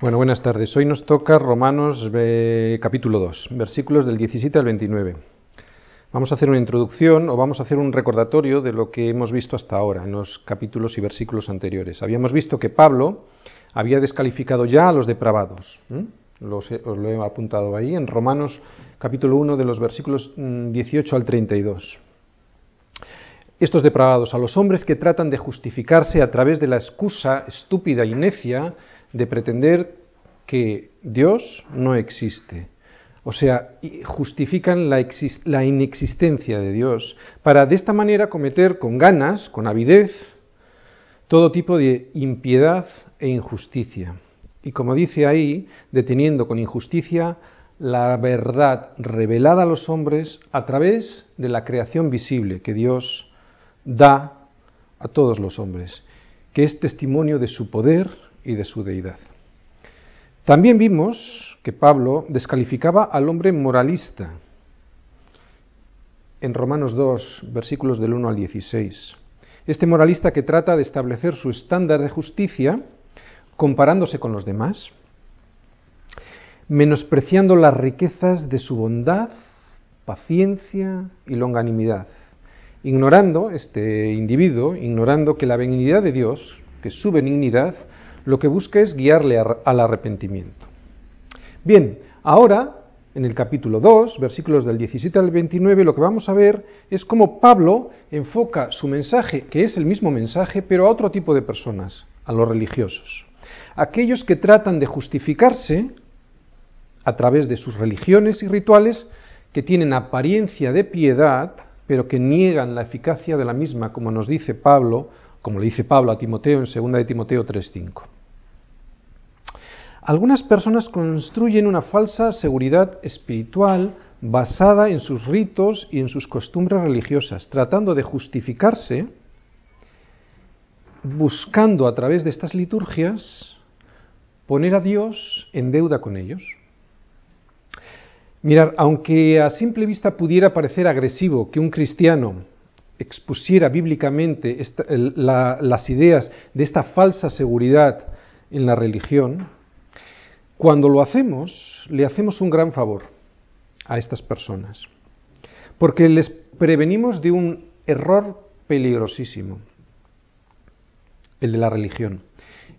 Bueno, buenas tardes. Hoy nos toca Romanos eh, capítulo 2, versículos del 17 al 29. Vamos a hacer una introducción o vamos a hacer un recordatorio de lo que hemos visto hasta ahora en los capítulos y versículos anteriores. Habíamos visto que Pablo había descalificado ya a los depravados. Os lo he apuntado ahí en Romanos capítulo 1 de los versículos 18 mm, al 32. Estos depravados, a los hombres que tratan de justificarse a través de la excusa estúpida y necia de pretender que Dios no existe. O sea, justifican la, la, inexistencia de Dios para de esta manera cometer con ganas, con avidez, todo tipo de impiedad e injusticia. Y como dice ahí, deteniendo con injusticia la verdad revelada a los hombres a través de la creación visible que Dios da a todos los hombres, que es testimonio de su poder y de su deidad. También vimos que Pablo descalificaba al hombre moralista en Romanos 2, versículos del 1 al 16. Este moralista que trata de establecer su estándar de justicia comparándose con los demás, menospreciando las riquezas de su bondad, paciencia y longanimidad, ignorando este individuo, ignorando que la benignidad de Dios, que su benignidad, lo que busca es guiarle al arrepentimiento. Bien, ahora, en el capítulo 2, versículos del 17 al 29, lo que vamos a ver es cómo Pablo enfoca su mensaje, que es el mismo mensaje, pero a otro tipo de personas, a los religiosos. Aquellos que tratan de justificarse a través de sus religiones y rituales que tienen apariencia de piedad, pero que niegan la eficacia de la misma, como nos dice Pablo, como le dice Pablo a Timoteo en 2 de Timoteo 3:5. Algunas personas construyen una falsa seguridad espiritual basada en sus ritos y en sus costumbres religiosas, tratando de justificarse, buscando a través de estas liturgias poner a Dios en deuda con ellos. Mirar, aunque a simple vista pudiera parecer agresivo que un cristiano expusiera bíblicamente las ideas de esta falsa seguridad en la religión, cuando lo hacemos, le hacemos un gran favor a estas personas, porque les prevenimos de un error peligrosísimo, el de la religión.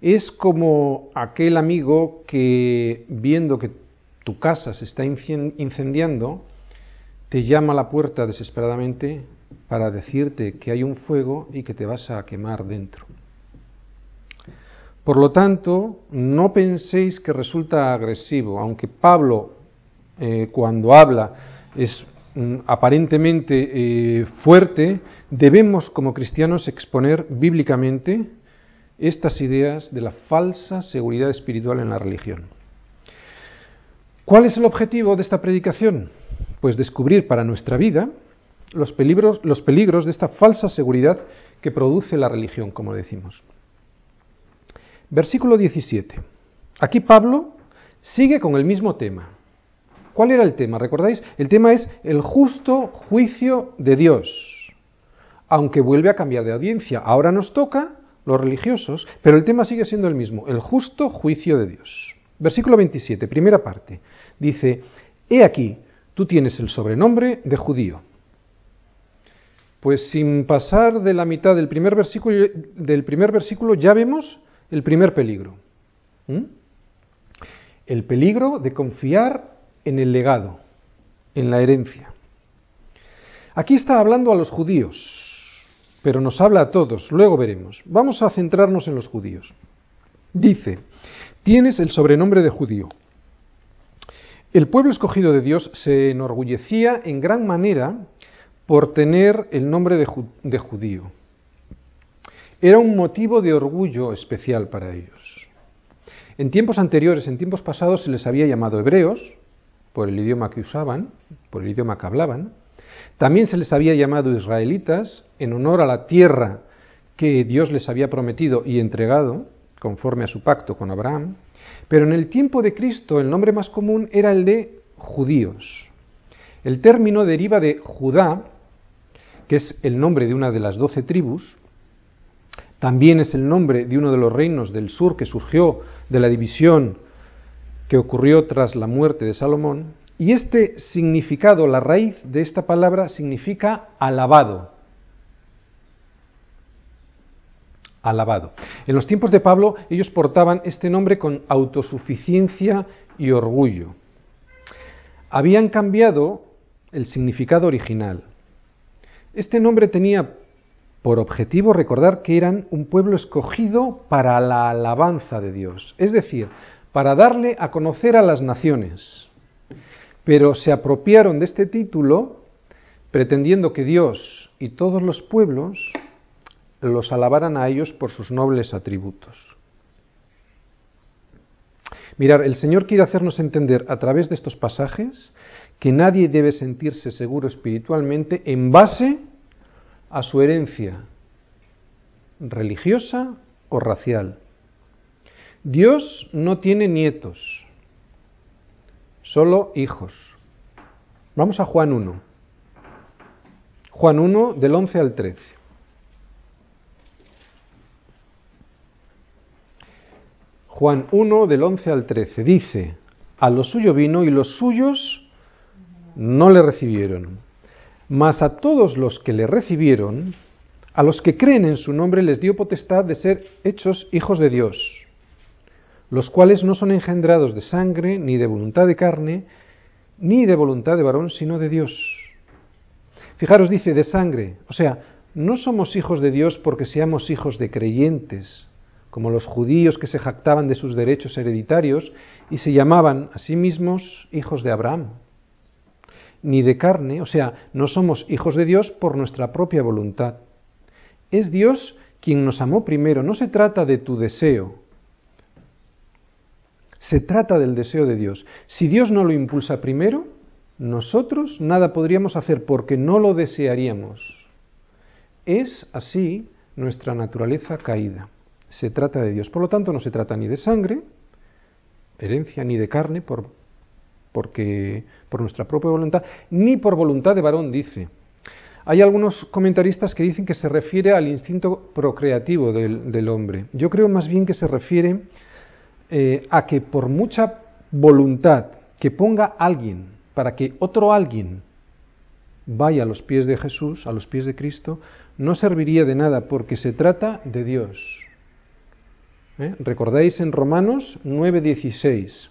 Es como aquel amigo que, viendo que tu casa se está incendiando, te llama a la puerta desesperadamente para decirte que hay un fuego y que te vas a quemar dentro. Por lo tanto, no penséis que resulta agresivo, aunque Pablo, eh, cuando habla, es mm, aparentemente eh, fuerte, debemos como cristianos exponer bíblicamente estas ideas de la falsa seguridad espiritual en la religión. ¿Cuál es el objetivo de esta predicación? Pues descubrir para nuestra vida los peligros, los peligros de esta falsa seguridad que produce la religión, como decimos. Versículo 17. Aquí Pablo sigue con el mismo tema. ¿Cuál era el tema? ¿Recordáis? El tema es el justo juicio de Dios. Aunque vuelve a cambiar de audiencia. Ahora nos toca los religiosos, pero el tema sigue siendo el mismo, el justo juicio de Dios. Versículo 27, primera parte. Dice, He aquí, tú tienes el sobrenombre de judío. Pues sin pasar de la mitad del primer versículo, ya vemos el primer peligro. El peligro de confiar en el legado, en la herencia. Aquí está hablando a los judíos, pero nos habla a todos, luego veremos. Vamos a centrarnos en los judíos. Dice, tienes el sobrenombre de judío. El pueblo escogido de Dios se enorgullecía en gran manera por tener el nombre de, judío. Era un motivo de orgullo especial para ellos. En tiempos anteriores, en tiempos pasados, se les había llamado hebreos, por el idioma que usaban, por el idioma que hablaban. También se les había llamado israelitas, en honor a la tierra que Dios les había prometido y entregado, conforme a su pacto con Abraham. Pero en el tiempo de Cristo el nombre más común era el de judíos. El término deriva de Judá, que es el nombre de una de las doce tribus, también es el nombre de uno de los reinos del sur que surgió de la división que ocurrió tras la muerte de Salomón, y este significado, la raíz de esta palabra significa alabado. Alabado. En los tiempos de Pablo ellos portaban este nombre con autosuficiencia y orgullo. Habían cambiado el significado original. Este nombre tenía por objetivo recordar que eran un pueblo escogido para la alabanza de Dios, es decir, para darle a conocer a las naciones. Pero se apropiaron de este título pretendiendo que Dios y todos los pueblos los alabaran a ellos por sus nobles atributos. Mirar, el Señor quiere hacernos entender a través de estos pasajes que nadie debe sentirse seguro espiritualmente en base a su herencia religiosa o racial. Dios no tiene nietos, solo hijos. Vamos a Juan 1. Juan 1 del 11 al 13. Juan 1 del 11 al 13 dice, a lo suyo vino y los suyos no le recibieron. Mas a todos los que le recibieron, a los que creen en su nombre, les dio potestad de ser hechos hijos de Dios, los cuales no son engendrados de sangre, ni de voluntad de carne, ni de voluntad de varón, sino de Dios. Fijaros, dice de sangre, o sea, no somos hijos de Dios porque seamos hijos de creyentes, como los judíos que se jactaban de sus derechos hereditarios y se llamaban a sí mismos hijos de Abraham ni de carne, o sea, no somos hijos de Dios por nuestra propia voluntad. Es Dios quien nos amó primero, no se trata de tu deseo, se trata del deseo de Dios. Si Dios no lo impulsa primero, nosotros nada podríamos hacer porque no lo desearíamos. Es así nuestra naturaleza caída. Se trata de Dios. Por lo tanto, no se trata ni de sangre, herencia, ni de carne, por porque por nuestra propia voluntad, ni por voluntad de varón, dice. Hay algunos comentaristas que dicen que se refiere al instinto procreativo del, hombre. Yo creo más bien que se refiere eh, a que por mucha voluntad que ponga alguien para que otro alguien vaya a los pies de Jesús, a los pies de Cristo, no serviría de nada porque se trata de Dios. ¿Eh? ¿Recordáis en Romanos 9:16?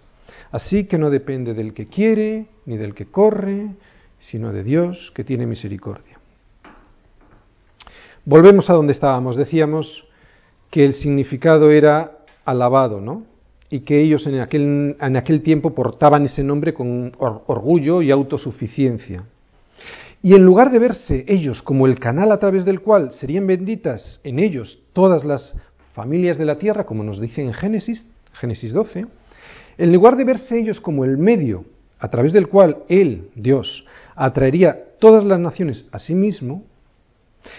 Así que no depende del que quiere ni del que corre, sino de Dios que tiene misericordia. Volvemos a donde estábamos. Decíamos que el significado era alabado, ¿no? Y que ellos en aquel, en aquel tiempo portaban ese nombre con orgullo y autosuficiencia. Y en lugar de verse ellos como el canal a través del cual serían benditas en ellos todas las familias de la tierra, como nos dice en Génesis, Génesis 12, en lugar de verse ellos como el medio a través del cual Él, Dios, atraería todas las naciones a sí mismo,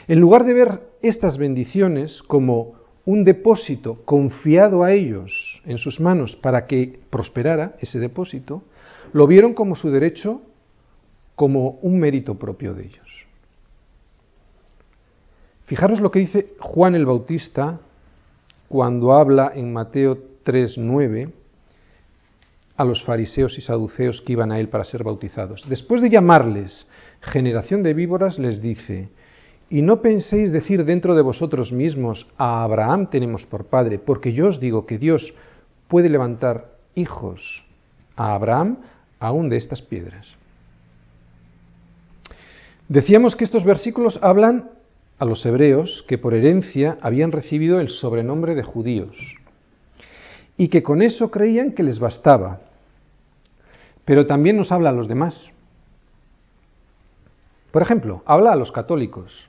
en lugar de ver estas bendiciones como un depósito confiado a ellos en sus manos para que prosperara ese depósito, lo vieron como su derecho, como un mérito propio de ellos. Fijaros lo que dice Juan el Bautista cuando habla en Mateo 3.9 a los fariseos y saduceos que iban a él para ser bautizados. Después de llamarles generación de víboras, les dice, y no penséis decir dentro de vosotros mismos, a Abraham tenemos por padre, porque yo os digo que Dios puede levantar hijos a Abraham aún de estas piedras. Decíamos que estos versículos hablan a los hebreos que por herencia habían recibido el sobrenombre de judíos y que con eso creían que les bastaba pero también nos habla a los demás. Por ejemplo, habla a los católicos.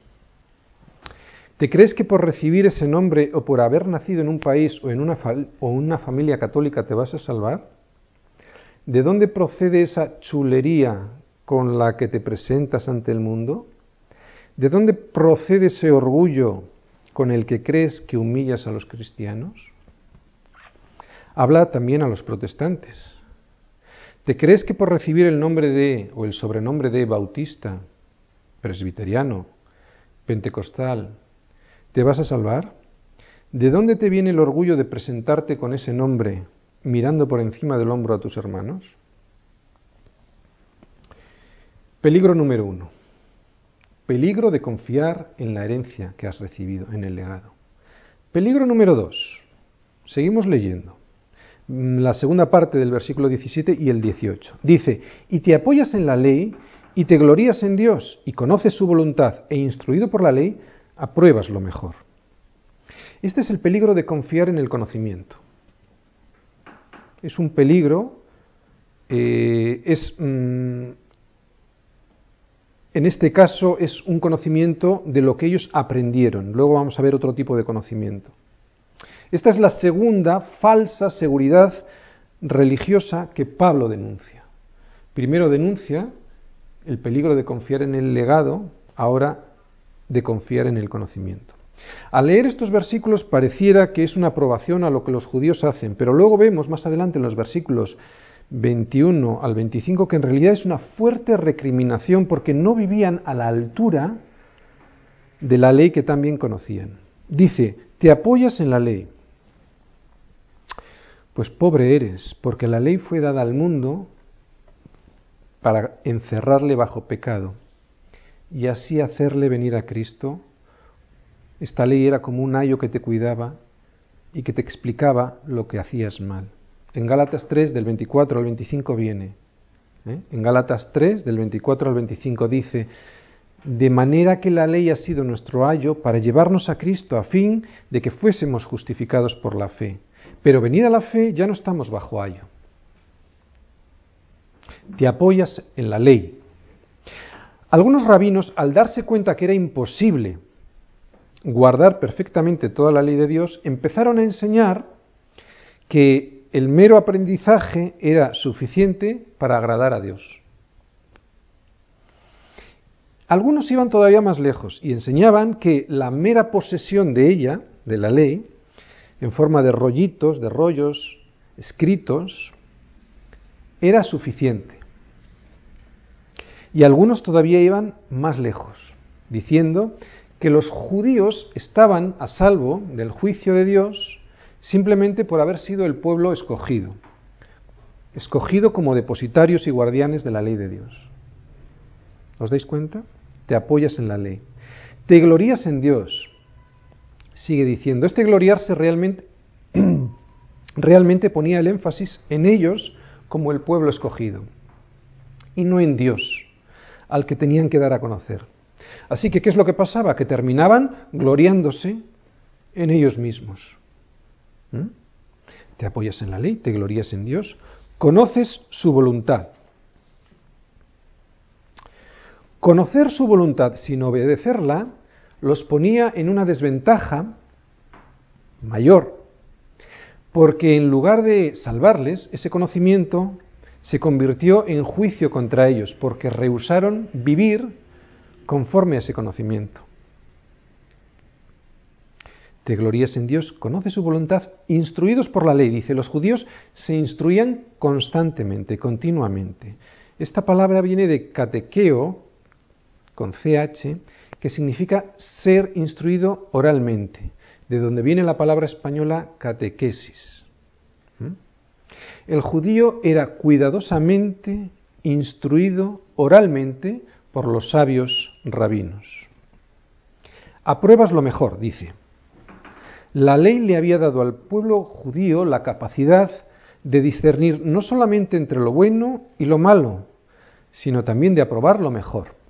¿Te crees que por recibir ese nombre o por haber nacido en un país o en una, o una familia católica te vas a salvar? ¿De dónde procede esa chulería con la que te presentas ante el mundo? ¿De dónde procede ese orgullo con el que crees que humillas a los cristianos? Habla también a los protestantes. ¿Te crees que por recibir el nombre de o el sobrenombre de bautista, presbiteriano, pentecostal, te vas a salvar? ¿De dónde te viene el orgullo de presentarte con ese nombre mirando por encima del hombro a tus hermanos? Peligro número uno. Peligro de confiar en la herencia que has recibido, en el legado. Peligro número dos. Seguimos leyendo. Mm, la segunda parte del versículo 17 y el 18. Dice, y te apoyas en la ley y te glorías en Dios y conoces su voluntad e instruido por la ley, apruebas lo mejor. Este es el peligro de confiar en el conocimiento. Es un peligro, eh, es mm, en este caso es un conocimiento de lo que ellos aprendieron. Luego vamos a ver otro tipo de conocimiento. Esta es la segunda falsa seguridad religiosa que Pablo denuncia. Primero denuncia el peligro de confiar en el legado, ahora de confiar en el conocimiento. Al leer estos versículos pareciera que es una aprobación a lo que los judíos hacen, pero luego vemos más adelante en los versículos 21 al 25 que en realidad es una fuerte recriminación porque no vivían a la altura de la ley que también conocían. Dice, te apoyas en la ley. Pues pobre eres, porque la ley fue dada al mundo para encerrarle bajo pecado y así hacerle venir a Cristo. Esta ley era como un ayo que te cuidaba y que te explicaba lo que hacías mal. En Gálatas 3 del 24 al 25 viene. ¿eh? En Gálatas 3 del 24 al 25 dice, de manera que la ley ha sido nuestro ayo para llevarnos a Cristo a fin de que fuésemos justificados por la fe. Pero venida la fe ya no estamos bajo ayo. Te apoyas en la ley. Algunos rabinos, al darse cuenta que era imposible guardar perfectamente toda la ley de Dios, empezaron a enseñar que el mero aprendizaje era suficiente para agradar a Dios. Algunos iban todavía más lejos y enseñaban que la mera posesión de ella, de la ley, en forma de rollitos, de rollos escritos, era suficiente. Y algunos todavía iban más lejos, diciendo que los judíos estaban a salvo del juicio de Dios simplemente por haber sido el pueblo escogido, escogido como depositarios y guardianes de la ley de Dios. ¿Os dais cuenta? Te apoyas en la ley. Te glorías en Dios. Sigue diciendo, este gloriarse realmente, realmente ponía el énfasis en ellos como el pueblo escogido y no en Dios, al que tenían que dar a conocer. Así que, ¿qué es lo que pasaba? Que terminaban gloriándose en ellos mismos. ¿Mm? Te apoyas en la ley, te glorías en Dios, conoces su voluntad. Conocer su voluntad sin obedecerla los ponía en una desventaja mayor, porque en lugar de salvarles, ese conocimiento se convirtió en juicio contra ellos, porque rehusaron vivir conforme a ese conocimiento te glorías en Dios, conoce su voluntad, instruidos por la ley. Dice, los judíos se instruían constantemente, continuamente. Esta palabra viene de catequeo, con CH, que significa ser instruido oralmente, de donde viene la palabra española catequesis. ¿Mm? El judío era cuidadosamente instruido oralmente por los sabios rabinos. Apruebas lo mejor, dice. La ley le había dado al pueblo judío la capacidad de discernir no solamente entre lo bueno y lo malo, sino también de aprobar lo mejor.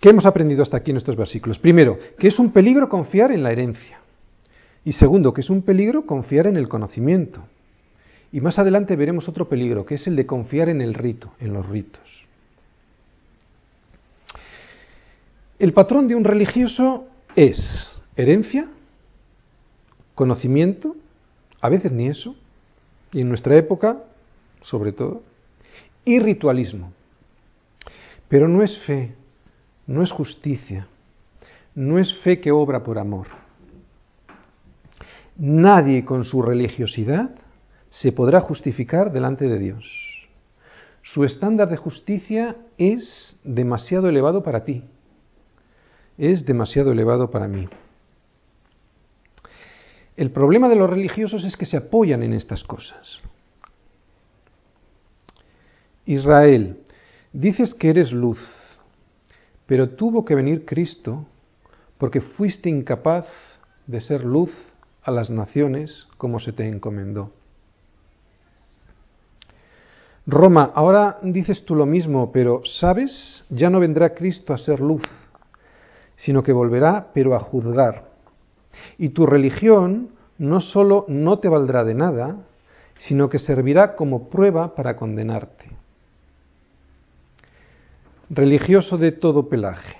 ¿Qué hemos aprendido hasta aquí en estos versículos? Primero, que es un peligro confiar en la herencia. Y segundo, que es un peligro confiar en el conocimiento. Y más adelante veremos otro peligro, que es el de confiar en el rito, en los ritos. El patrón de un religioso es herencia, conocimiento, a veces ni eso, y en nuestra época, sobre todo, y ritualismo. Pero no es fe, no es justicia, no es fe que obra por amor. Nadie con su religiosidad se podrá justificar delante de Dios. Su estándar de justicia es demasiado elevado para ti, es demasiado elevado para mí. El problema de los religiosos es que se apoyan en estas cosas. Israel, dices que eres luz, pero tuvo que venir Cristo porque fuiste incapaz de ser luz a las naciones como se te encomendó. Roma, ahora dices tú lo mismo, pero ¿sabes? Ya no vendrá Cristo a ser luz, sino que volverá, pero a juzgar. Y tu religión no solo no te valdrá de nada, sino que servirá como prueba para condenarte. Religioso de todo pelaje.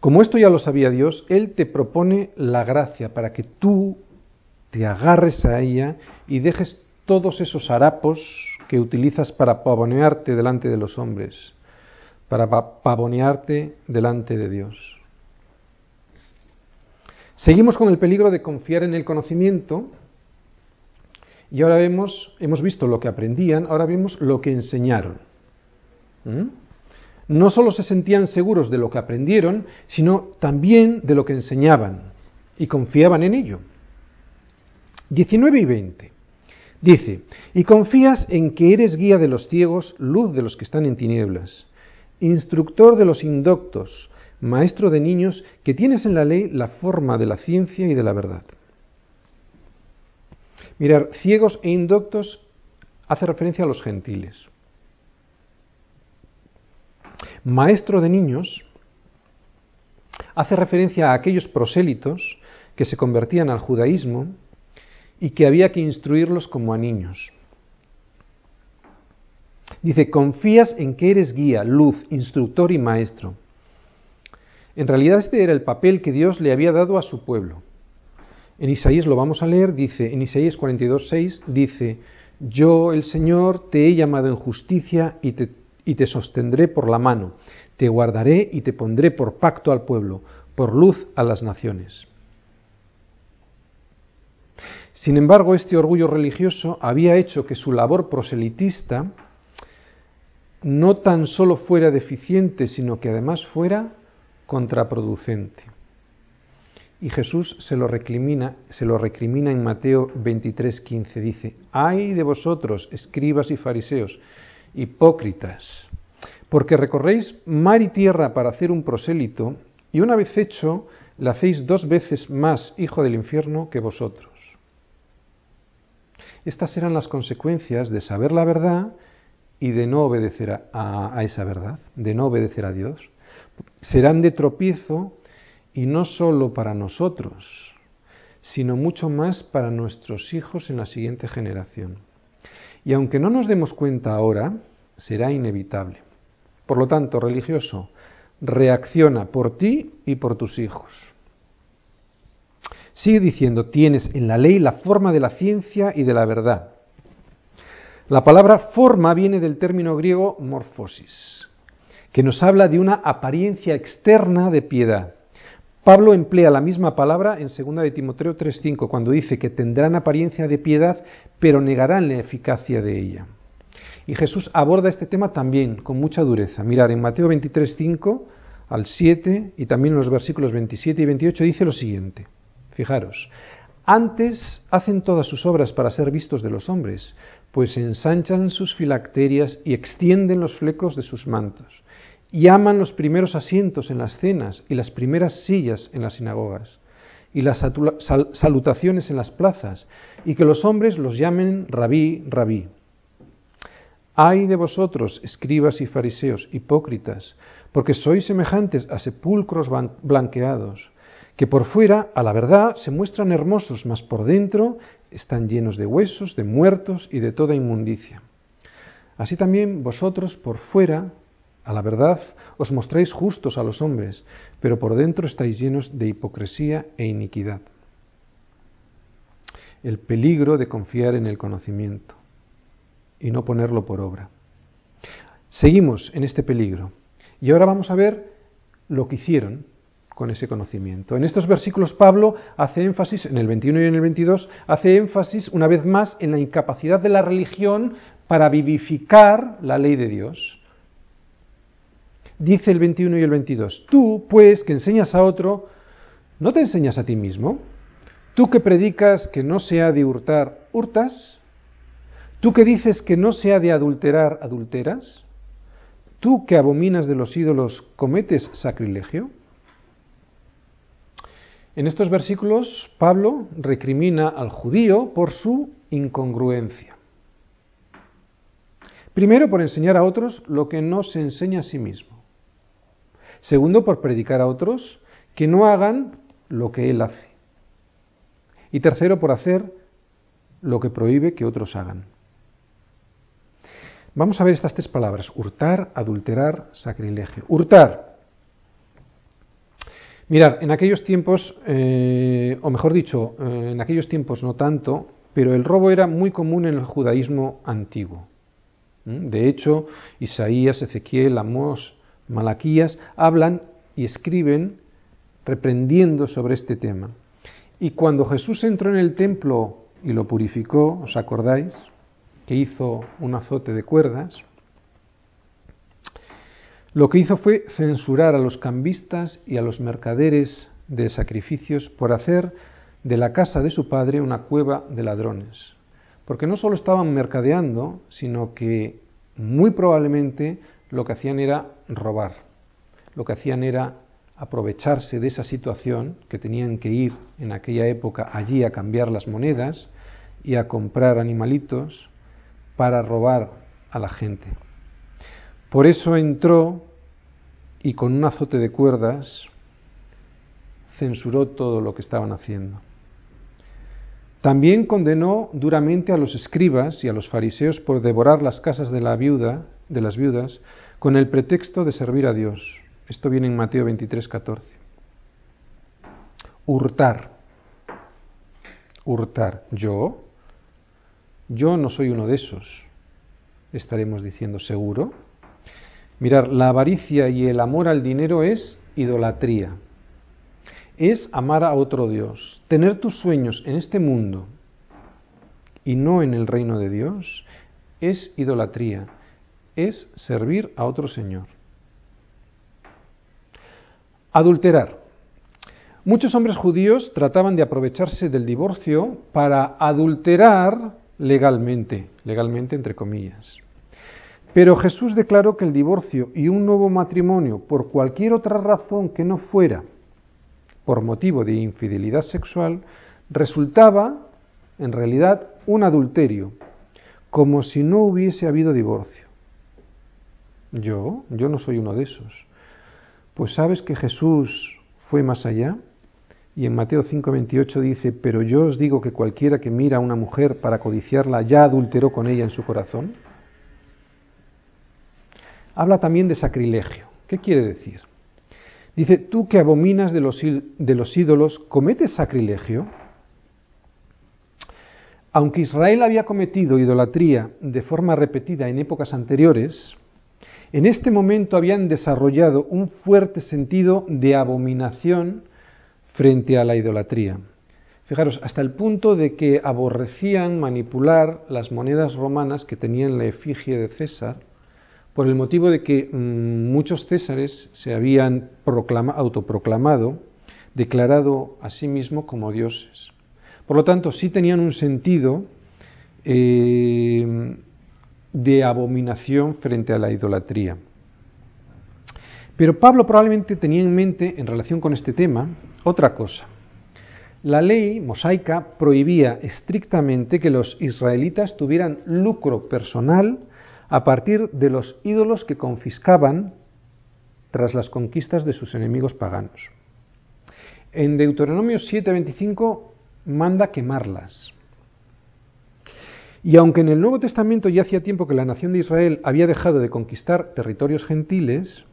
Como esto ya lo sabía Dios, Él te propone la gracia para que tú te agarres a ella y dejes todos esos harapos que utilizas para pavonearte delante de los hombres, para pavonearte delante de Dios. Seguimos con el peligro de confiar en el conocimiento y ahora vemos, hemos visto lo que aprendían, ahora vemos lo que enseñaron. ¿Mm? No solo se sentían seguros de lo que aprendieron, sino también de lo que enseñaban y confiaban en ello. 19 y 20. Dice, y confías en que eres guía de los ciegos, luz de los que están en tinieblas, instructor de los indoctos, maestro de niños, que tienes en la ley la forma de la ciencia y de la verdad. Mirar, ciegos e indoctos hace referencia a los gentiles. Maestro de niños hace referencia a aquellos prosélitos que se convertían al judaísmo y que había que instruirlos como a niños. Dice, confías en que eres guía, luz, instructor y maestro. En realidad este era el papel que Dios le había dado a su pueblo. En Isaías lo vamos a leer, dice, en Isaías 42.6 dice, yo el Señor te he llamado en justicia y te, y te sostendré por la mano, te guardaré y te pondré por pacto al pueblo, por luz a las naciones. Sin embargo, este orgullo religioso había hecho que su labor proselitista no tan solo fuera deficiente, sino que además fuera contraproducente. Y Jesús se lo recrimina, se lo recrimina en Mateo 23:15. Dice: Ay de vosotros, escribas y fariseos, hipócritas, porque recorréis mar y tierra para hacer un prosélito, y una vez hecho, le hacéis dos veces más hijo del infierno que vosotros. Estas serán las consecuencias de saber la verdad y de no obedecer a, esa verdad, de no obedecer a Dios. Serán de tropiezo y no solo para nosotros, sino mucho más para nuestros hijos en la siguiente generación. Y aunque no nos demos cuenta ahora, será inevitable. Por lo tanto, religioso, reacciona por ti y por tus hijos. Sigue diciendo, tienes en la ley la forma de la ciencia y de la verdad. La palabra forma viene del término griego morfosis, que nos habla de una apariencia externa de piedad. Pablo emplea la misma palabra en 2 de Timoteo 3:5 cuando dice que tendrán apariencia de piedad, pero negarán la eficacia de ella. Y Jesús aborda este tema también con mucha dureza. Mirar, en Mateo 23:5 al 7 y también en los versículos 27 y 28 dice lo siguiente: Fijaros, antes hacen todas sus obras para ser vistos de los hombres, pues ensanchan sus filacterias y extienden los flecos de sus mantos, y aman los primeros asientos en las cenas y las primeras sillas en las sinagogas, y las salutaciones en las plazas, y que los hombres los llamen rabí, rabí. Ay de vosotros, escribas y fariseos, hipócritas, porque sois semejantes a sepulcros blanqueados que por fuera, a la verdad, se muestran hermosos, mas por dentro están llenos de huesos, de muertos y de toda inmundicia. Así también vosotros por fuera, a la verdad, os mostráis justos a los hombres, pero por dentro estáis llenos de hipocresía e iniquidad. El peligro de confiar en el conocimiento y no ponerlo por obra. Seguimos en este peligro y ahora vamos a ver lo que hicieron con ese conocimiento. En estos versículos Pablo hace énfasis, en el 21 y en el 22, hace énfasis una vez más en la incapacidad de la religión para vivificar la ley de Dios. Dice el 21 y el 22, tú pues que enseñas a otro, ¿no te enseñas a ti mismo? Tú que predicas que no se ha de hurtar, ¿hurtas? ¿Tú que dices que no se ha de adulterar, adulteras? ¿Tú que abominas de los ídolos, cometes sacrilegio? En estos versículos, Pablo recrimina al judío por su incongruencia. Primero, por enseñar a otros lo que no se enseña a sí mismo. Segundo, por predicar a otros que no hagan lo que él hace. Y tercero, por hacer lo que prohíbe que otros hagan. Vamos a ver estas tres palabras, hurtar, adulterar, sacrilegio. Hurtar. Mirad, en aquellos tiempos, eh, o mejor dicho, eh, en aquellos tiempos no tanto, pero el robo era muy común en el judaísmo antiguo. ¿Mm? De hecho, Isaías, Ezequiel, Amós, Malaquías hablan y escriben reprendiendo sobre este tema. Y cuando Jesús entró en el templo y lo purificó, ¿os acordáis? Que hizo un azote de cuerdas. Lo que hizo fue censurar a los cambistas y a los mercaderes de sacrificios por hacer de la casa de su padre una cueva de ladrones. Porque no solo estaban mercadeando, sino que muy probablemente lo que hacían era robar. Lo que hacían era aprovecharse de esa situación, que tenían que ir en aquella época allí a cambiar las monedas y a comprar animalitos para robar a la gente. Por eso entró y con un azote de cuerdas censuró todo lo que estaban haciendo. También condenó duramente a los escribas y a los fariseos por devorar las casas de la viuda, de las viudas, con el pretexto de servir a Dios. Esto viene en Mateo 23, 14. Hurtar. Hurtar. Yo. Yo no soy uno de esos. Estaremos diciendo seguro. Mirar, la avaricia y el amor al dinero es idolatría. Es amar a otro Dios. Tener tus sueños en este mundo y no en el reino de Dios es idolatría. Es servir a otro Señor. Adulterar. Muchos hombres judíos trataban de aprovecharse del divorcio para adulterar legalmente, legalmente entre comillas. Pero Jesús declaró que el divorcio y un nuevo matrimonio, por cualquier otra razón que no fuera por motivo de infidelidad sexual, resultaba en realidad un adulterio, como si no hubiese habido divorcio. Yo, yo no soy uno de esos. Pues sabes que Jesús fue más allá. Y en Mateo 5:28 dice, pero yo os digo que cualquiera que mira a una mujer para codiciarla ya adulteró con ella en su corazón. Habla también de sacrilegio. ¿Qué quiere decir? Dice, tú que abominas de los, de los ídolos, ¿cometes sacrilegio? Aunque Israel había cometido idolatría de forma repetida en épocas anteriores, en este momento habían desarrollado un fuerte sentido de abominación frente a la idolatría. Fijaros, hasta el punto de que aborrecían manipular las monedas romanas que tenían la efigie de César, por el motivo de que mm, muchos césares se habían autoproclamado, declarado a sí mismo como dioses. Por lo tanto, sí tenían un sentido eh, de abominación frente a la idolatría. Pero Pablo probablemente tenía en mente, en relación con este tema, otra cosa. La ley mosaica prohibía estrictamente que los israelitas tuvieran lucro personal a partir de los ídolos que confiscaban tras las conquistas de sus enemigos paganos. En Deuteronomio 7:25 manda quemarlas. Y aunque en el Nuevo Testamento ya hacía tiempo que la nación de Israel había dejado de conquistar territorios gentiles,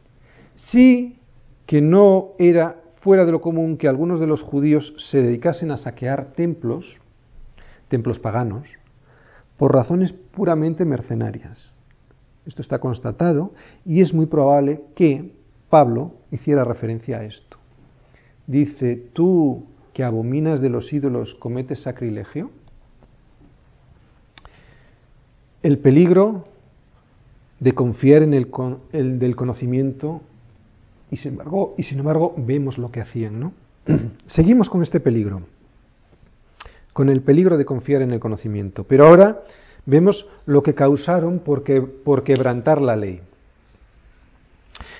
sí que no era fuera de lo común que algunos de los judíos se dedicasen a saquear templos, templos paganos, por razones puramente mercenarias. Esto está constatado y es muy probable que Pablo hiciera referencia a esto. Dice, tú que abominas de los ídolos cometes sacrilegio el peligro de confiar en el, del conocimiento y sin, embargo, y sin embargo vemos lo que hacían. ¿no? Seguimos con este peligro. con el peligro de confiar en el conocimiento. Pero ahora vemos lo que causaron por, quebrantar la ley.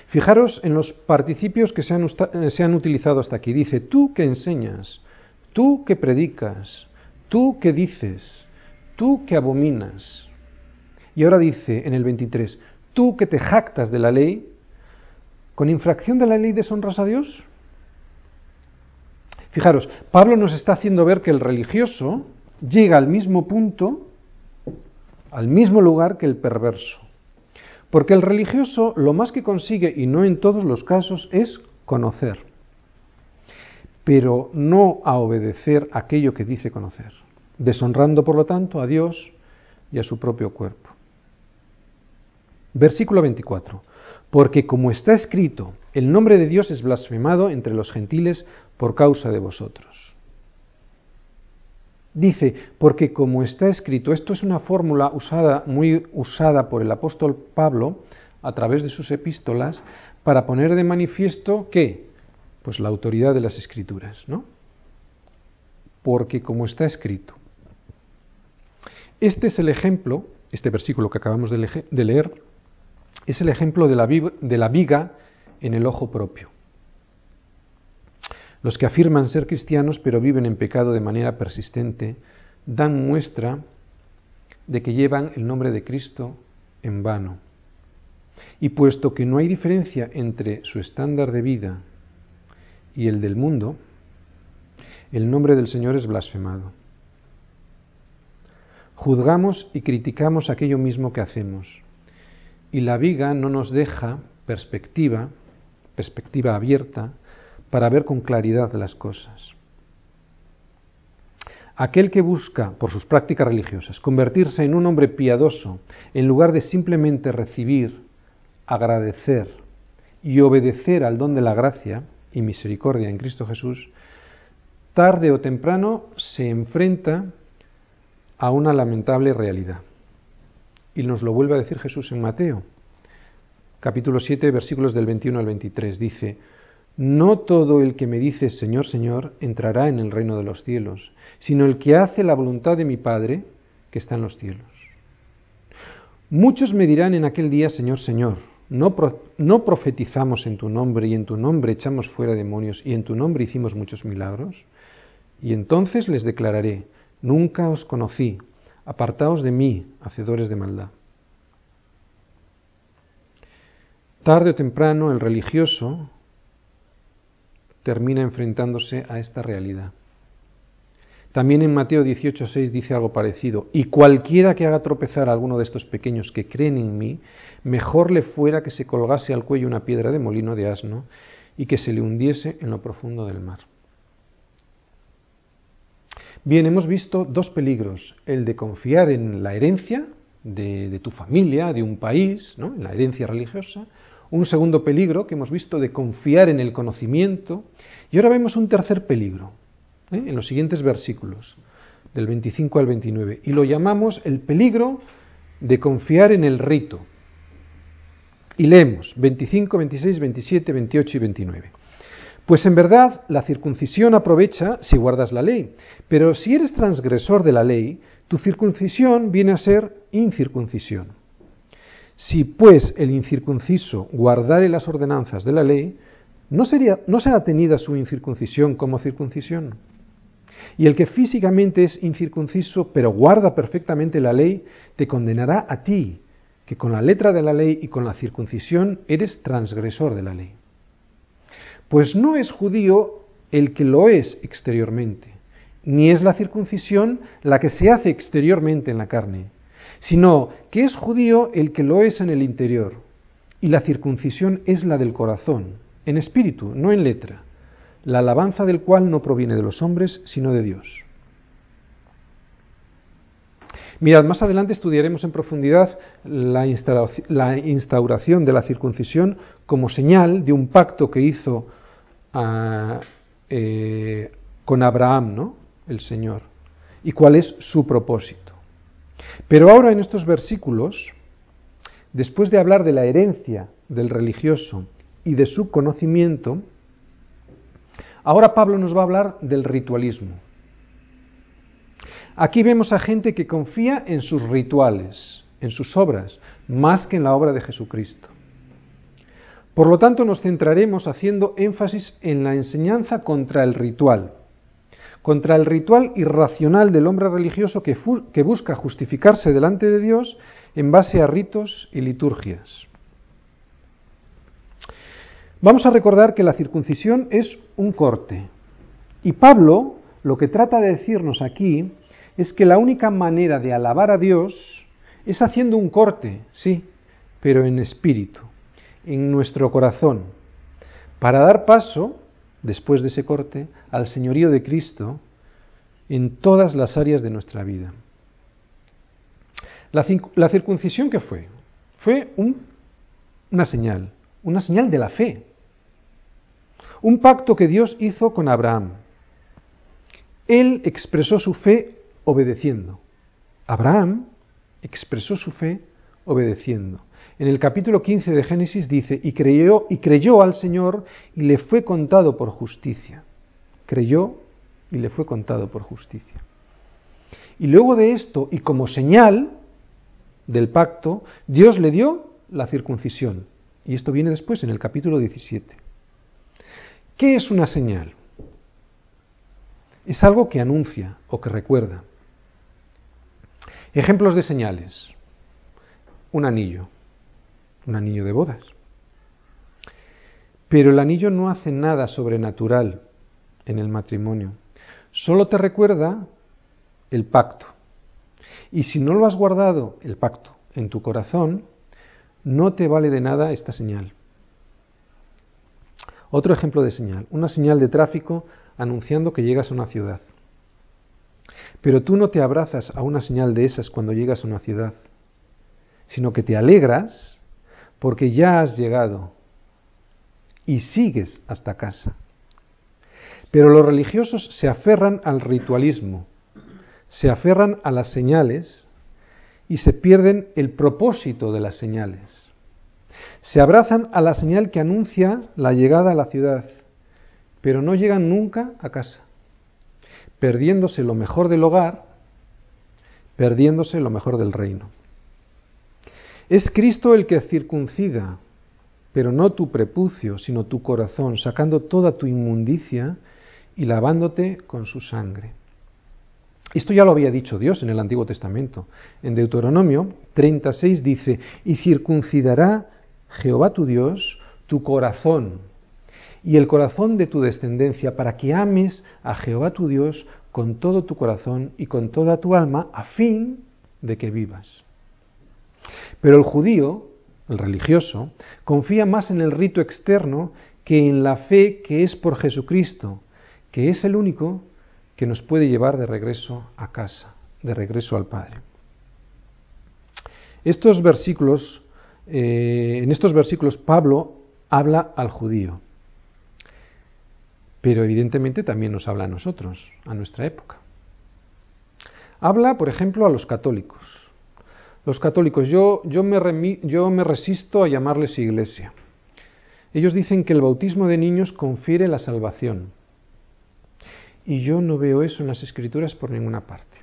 Fijaros en los participios que se han, se han, utilizado hasta aquí. Dice, tú que enseñas, tú que predicas, tú que dices, tú que abominas. Y ahora dice en el 23, tú que te jactas de la ley, ¿con infracción de la ley deshonras a Dios? Fijaros, Pablo nos está haciendo ver que el religioso llega al mismo punto, al mismo lugar que el perverso. Porque el religioso lo más que consigue, y no en todos los casos, es conocer, pero no a obedecer aquello que dice conocer, deshonrando por lo tanto a Dios y a su propio cuerpo. Versículo 24. Porque como está escrito, el nombre de Dios es blasfemado entre los gentiles por causa de vosotros. Dice, porque como está escrito, esto es una fórmula usada, muy usada por el apóstol Pablo a través de sus epístolas para poner de manifiesto que, pues la autoridad de las escrituras, ¿no? Porque como está escrito. Este es el ejemplo, este versículo que acabamos de leer, es el ejemplo de la, viga en el ojo propio. Los que afirman ser cristianos pero viven en pecado de manera persistente dan muestra de que llevan el nombre de Cristo en vano. Y puesto que no hay diferencia entre su estándar de vida y el del mundo, el nombre del Señor es blasfemado. Juzgamos y criticamos aquello mismo que hacemos. Y la viga no nos deja perspectiva, perspectiva abierta, para ver con claridad las cosas. Aquel que busca, por sus prácticas religiosas, convertirse en un hombre piadoso, en lugar de simplemente recibir, agradecer y obedecer al don de la gracia y misericordia en Cristo Jesús, tarde o temprano se enfrenta a una lamentable realidad. Y nos lo vuelve a decir Jesús en Mateo, capítulo 7, versículos del 21 al 23. Dice, no todo el que me dice Señor, Señor entrará en el reino de los cielos, sino el que hace la voluntad de mi Padre que está en los cielos. Muchos me dirán en aquel día, Señor, Señor, no, no profetizamos en tu nombre y en tu nombre echamos fuera demonios y en tu nombre hicimos muchos milagros. Y entonces les declararé, nunca os conocí, apartaos de mí, hacedores de maldad. Tarde o temprano el religioso termina enfrentándose a esta realidad. También en Mateo 18:6 dice algo parecido, y cualquiera que haga tropezar a alguno de estos pequeños que creen en mí, mejor le fuera que se colgase al cuello una piedra de molino de asno y que se le hundiese en lo profundo del mar. Bien, hemos visto dos peligros, el de confiar en la herencia de, tu familia, de un país, ¿no? en la herencia religiosa, un segundo peligro que hemos visto de confiar en el conocimiento. Y ahora vemos un tercer peligro ¿eh? en los siguientes versículos, del 25 al 29. Y lo llamamos el peligro de confiar en el rito. Y leemos 25, 26, 27, 28 y 29. Pues en verdad la circuncisión aprovecha si guardas la ley, pero si eres transgresor de la ley, tu circuncisión viene a ser incircuncisión. Si pues el incircunciso guardare las ordenanzas de la ley, ¿no, sería, no será tenida su incircuncisión como circuncisión? Y el que físicamente es incircunciso, pero guarda perfectamente la ley, te condenará a ti, que con la letra de la ley y con la circuncisión eres transgresor de la ley. Pues no es judío el que lo es exteriormente, ni es la circuncisión la que se hace exteriormente en la carne, sino que es judío el que lo es en el interior, y la circuncisión es la del corazón, en espíritu, no en letra, la alabanza del cual no proviene de los hombres, sino de Dios. Mirad, más adelante estudiaremos en profundidad la, instauración de la circuncisión como señal de un pacto que hizo eh, con Abraham, ¿no? El Señor, y cuál es su propósito. Pero ahora en estos versículos, después de hablar de la herencia del religioso y de su conocimiento, ahora Pablo nos va a hablar del ritualismo. Aquí vemos a gente que confía en sus rituales, en sus obras, más que en la obra de Jesucristo. Por lo tanto, nos centraremos haciendo énfasis en la enseñanza contra el ritual, contra el ritual irracional del hombre religioso que, que busca justificarse delante de Dios en base a ritos y liturgias. Vamos a recordar que la circuncisión es un corte. Y Pablo lo que trata de decirnos aquí es que la única manera de alabar a Dios es haciendo un corte, sí, pero en espíritu, en nuestro corazón, para dar paso, después de ese corte, al señorío de Cristo en todas las áreas de nuestra vida. La, circuncisión, ¿qué fue? Fue una señal, una señal de la fe. Un pacto que Dios hizo con Abraham. Él expresó su fe obedeciendo. Abraham expresó su fe obedeciendo. En el capítulo 15 de Génesis dice, y creyó, y creyó al Señor y le fue contado por justicia. Creyó y le fue contado por justicia. Y luego de esto, y como señal del pacto, Dios le dio la circuncisión. Y esto viene después en el capítulo 17. ¿Qué es una señal? Es algo que anuncia o que recuerda. Ejemplos de señales. Un anillo. Un anillo de bodas. Pero el anillo no hace nada sobrenatural en el matrimonio. Solo te recuerda el pacto. Y si no lo has guardado, el pacto, en tu corazón, no te vale de nada esta señal. Otro ejemplo de señal, una señal de tráfico anunciando que llegas a una ciudad. Pero tú no te abrazas a una señal de esas cuando llegas a una ciudad, sino que te alegras porque ya has llegado y sigues hasta casa. Pero los religiosos se aferran al ritualismo, se aferran a las señales y se pierden el propósito de las señales. Se abrazan a la señal que anuncia la llegada a la ciudad, pero no llegan nunca a casa, perdiéndose lo mejor del hogar, perdiéndose lo mejor del reino. Es Cristo el que circuncida, pero no tu prepucio, sino tu corazón, sacando toda tu inmundicia y lavándote con su sangre. Esto ya lo había dicho Dios en el Antiguo Testamento. En Deuteronomio 36 dice, y circuncidará Jehová tu Dios tu corazón y el corazón de tu descendencia para que ames a Jehová tu Dios con todo tu corazón y con toda tu alma a fin de que vivas. Pero el judío, el religioso, confía más en el rito externo que en la fe que es por Jesucristo, que es el único que nos puede llevar de regreso a casa, de regreso al Padre. Estos versículos, eh, en estos versículos Pablo habla al judío, pero evidentemente también nos habla a nosotros, a nuestra época. Habla, por ejemplo, a los católicos. Los católicos, yo, me, yo me resisto a llamarles iglesia. Ellos dicen que el bautismo de niños confiere la salvación. Y yo no veo eso en las escrituras por ninguna parte.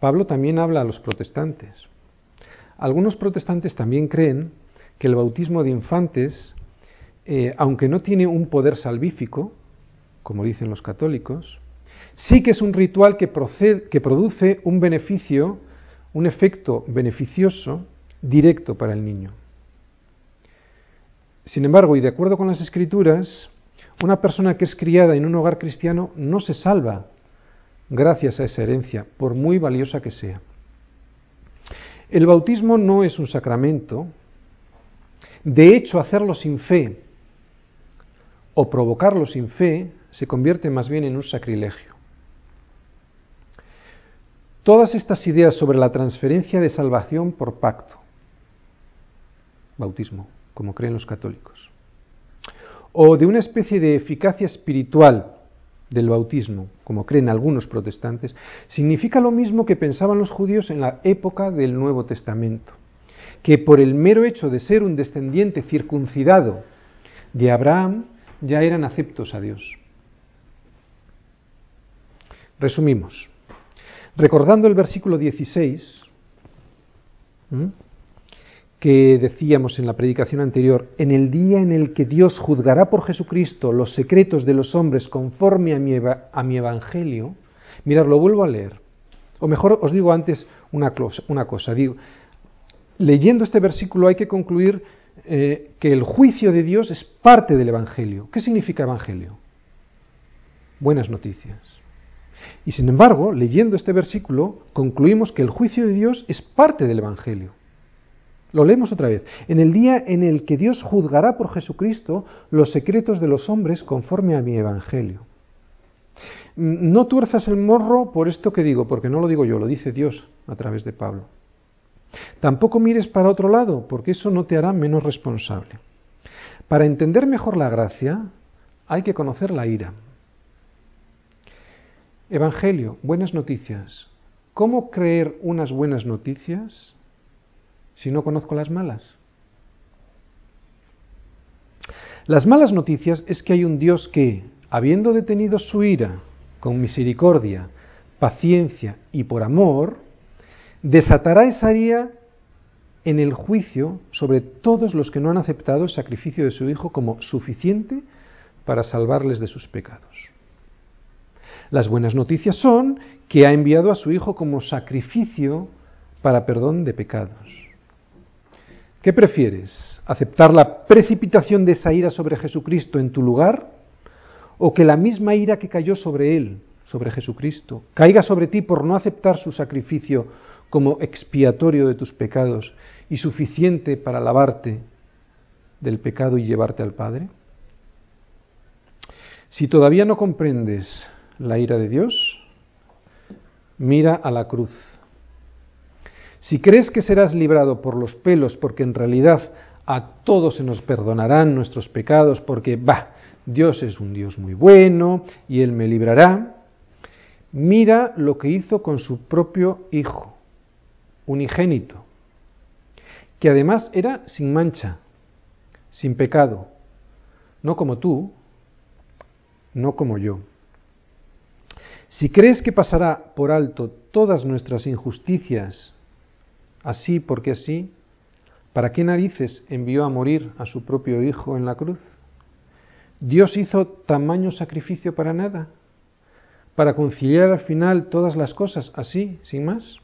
Pablo también habla a los protestantes. Algunos protestantes también creen que el bautismo de infantes, eh, aunque no tiene un poder salvífico, como dicen los católicos, sí que es un ritual que, que produce un beneficio, un efecto beneficioso directo para el niño. Sin embargo, y de acuerdo con las escrituras, una persona que es criada en un hogar cristiano no se salva gracias a esa herencia, por muy valiosa que sea. El bautismo no es un sacramento. De hecho, hacerlo sin fe o provocarlo sin fe se convierte más bien en un sacrilegio. Todas estas ideas sobre la transferencia de salvación por pacto, bautismo, como creen los católicos, o de una especie de eficacia espiritual del bautismo, como creen algunos protestantes, significa lo mismo que pensaban los judíos en la época del Nuevo Testamento, que por el mero hecho de ser un descendiente circuncidado de Abraham, ya eran aceptos a Dios. Resumimos. Recordando el versículo 16, que decíamos en la predicación anterior, en el día en el que Dios juzgará por Jesucristo los secretos de los hombres conforme a mi, evangelio, mirad, lo vuelvo a leer. O mejor os digo antes una, una cosa, digo, leyendo este versículo hay que concluir eh, que el juicio de Dios es parte del Evangelio. ¿Qué significa Evangelio? Buenas noticias. Y sin embargo, leyendo este versículo, concluimos que el juicio de Dios es parte del Evangelio. Lo leemos otra vez. En el día en el que Dios juzgará por Jesucristo los secretos de los hombres conforme a mi Evangelio. No tuerzas el morro por esto que digo, porque no lo digo yo, lo dice Dios a través de Pablo. Tampoco mires para otro lado, porque eso no te hará menos responsable. Para entender mejor la gracia, hay que conocer la ira. Evangelio, buenas noticias. ¿Cómo creer unas buenas noticias si no conozco las malas? Las malas noticias es que hay un Dios que, habiendo detenido su ira con misericordia, paciencia y por amor, desatará esa ira en el juicio sobre todos los que no han aceptado el sacrificio de su Hijo como suficiente para salvarles de sus pecados. Las buenas noticias son que ha enviado a su Hijo como sacrificio para perdón de pecados. ¿Qué prefieres? ¿Aceptar la precipitación de esa ira sobre Jesucristo en tu lugar? ¿O que la misma ira que cayó sobre Él, sobre Jesucristo, caiga sobre ti por no aceptar su sacrificio como expiatorio de tus pecados y suficiente para lavarte del pecado y llevarte al Padre? Si todavía no comprendes la ira de Dios, mira a la cruz. Si crees que serás librado por los pelos porque en realidad a todos se nos perdonarán nuestros pecados porque, bah, Dios es un Dios muy bueno y Él me librará, mira lo que hizo con su propio Hijo unigénito, que además era sin mancha, sin pecado, no como tú, no como yo. Si crees que pasará por alto todas nuestras injusticias, así porque así, ¿para qué narices envió a morir a su propio Hijo en la cruz? ¿Dios hizo tamaño sacrificio para nada? ¿Para conciliar al final todas las cosas así, sin más?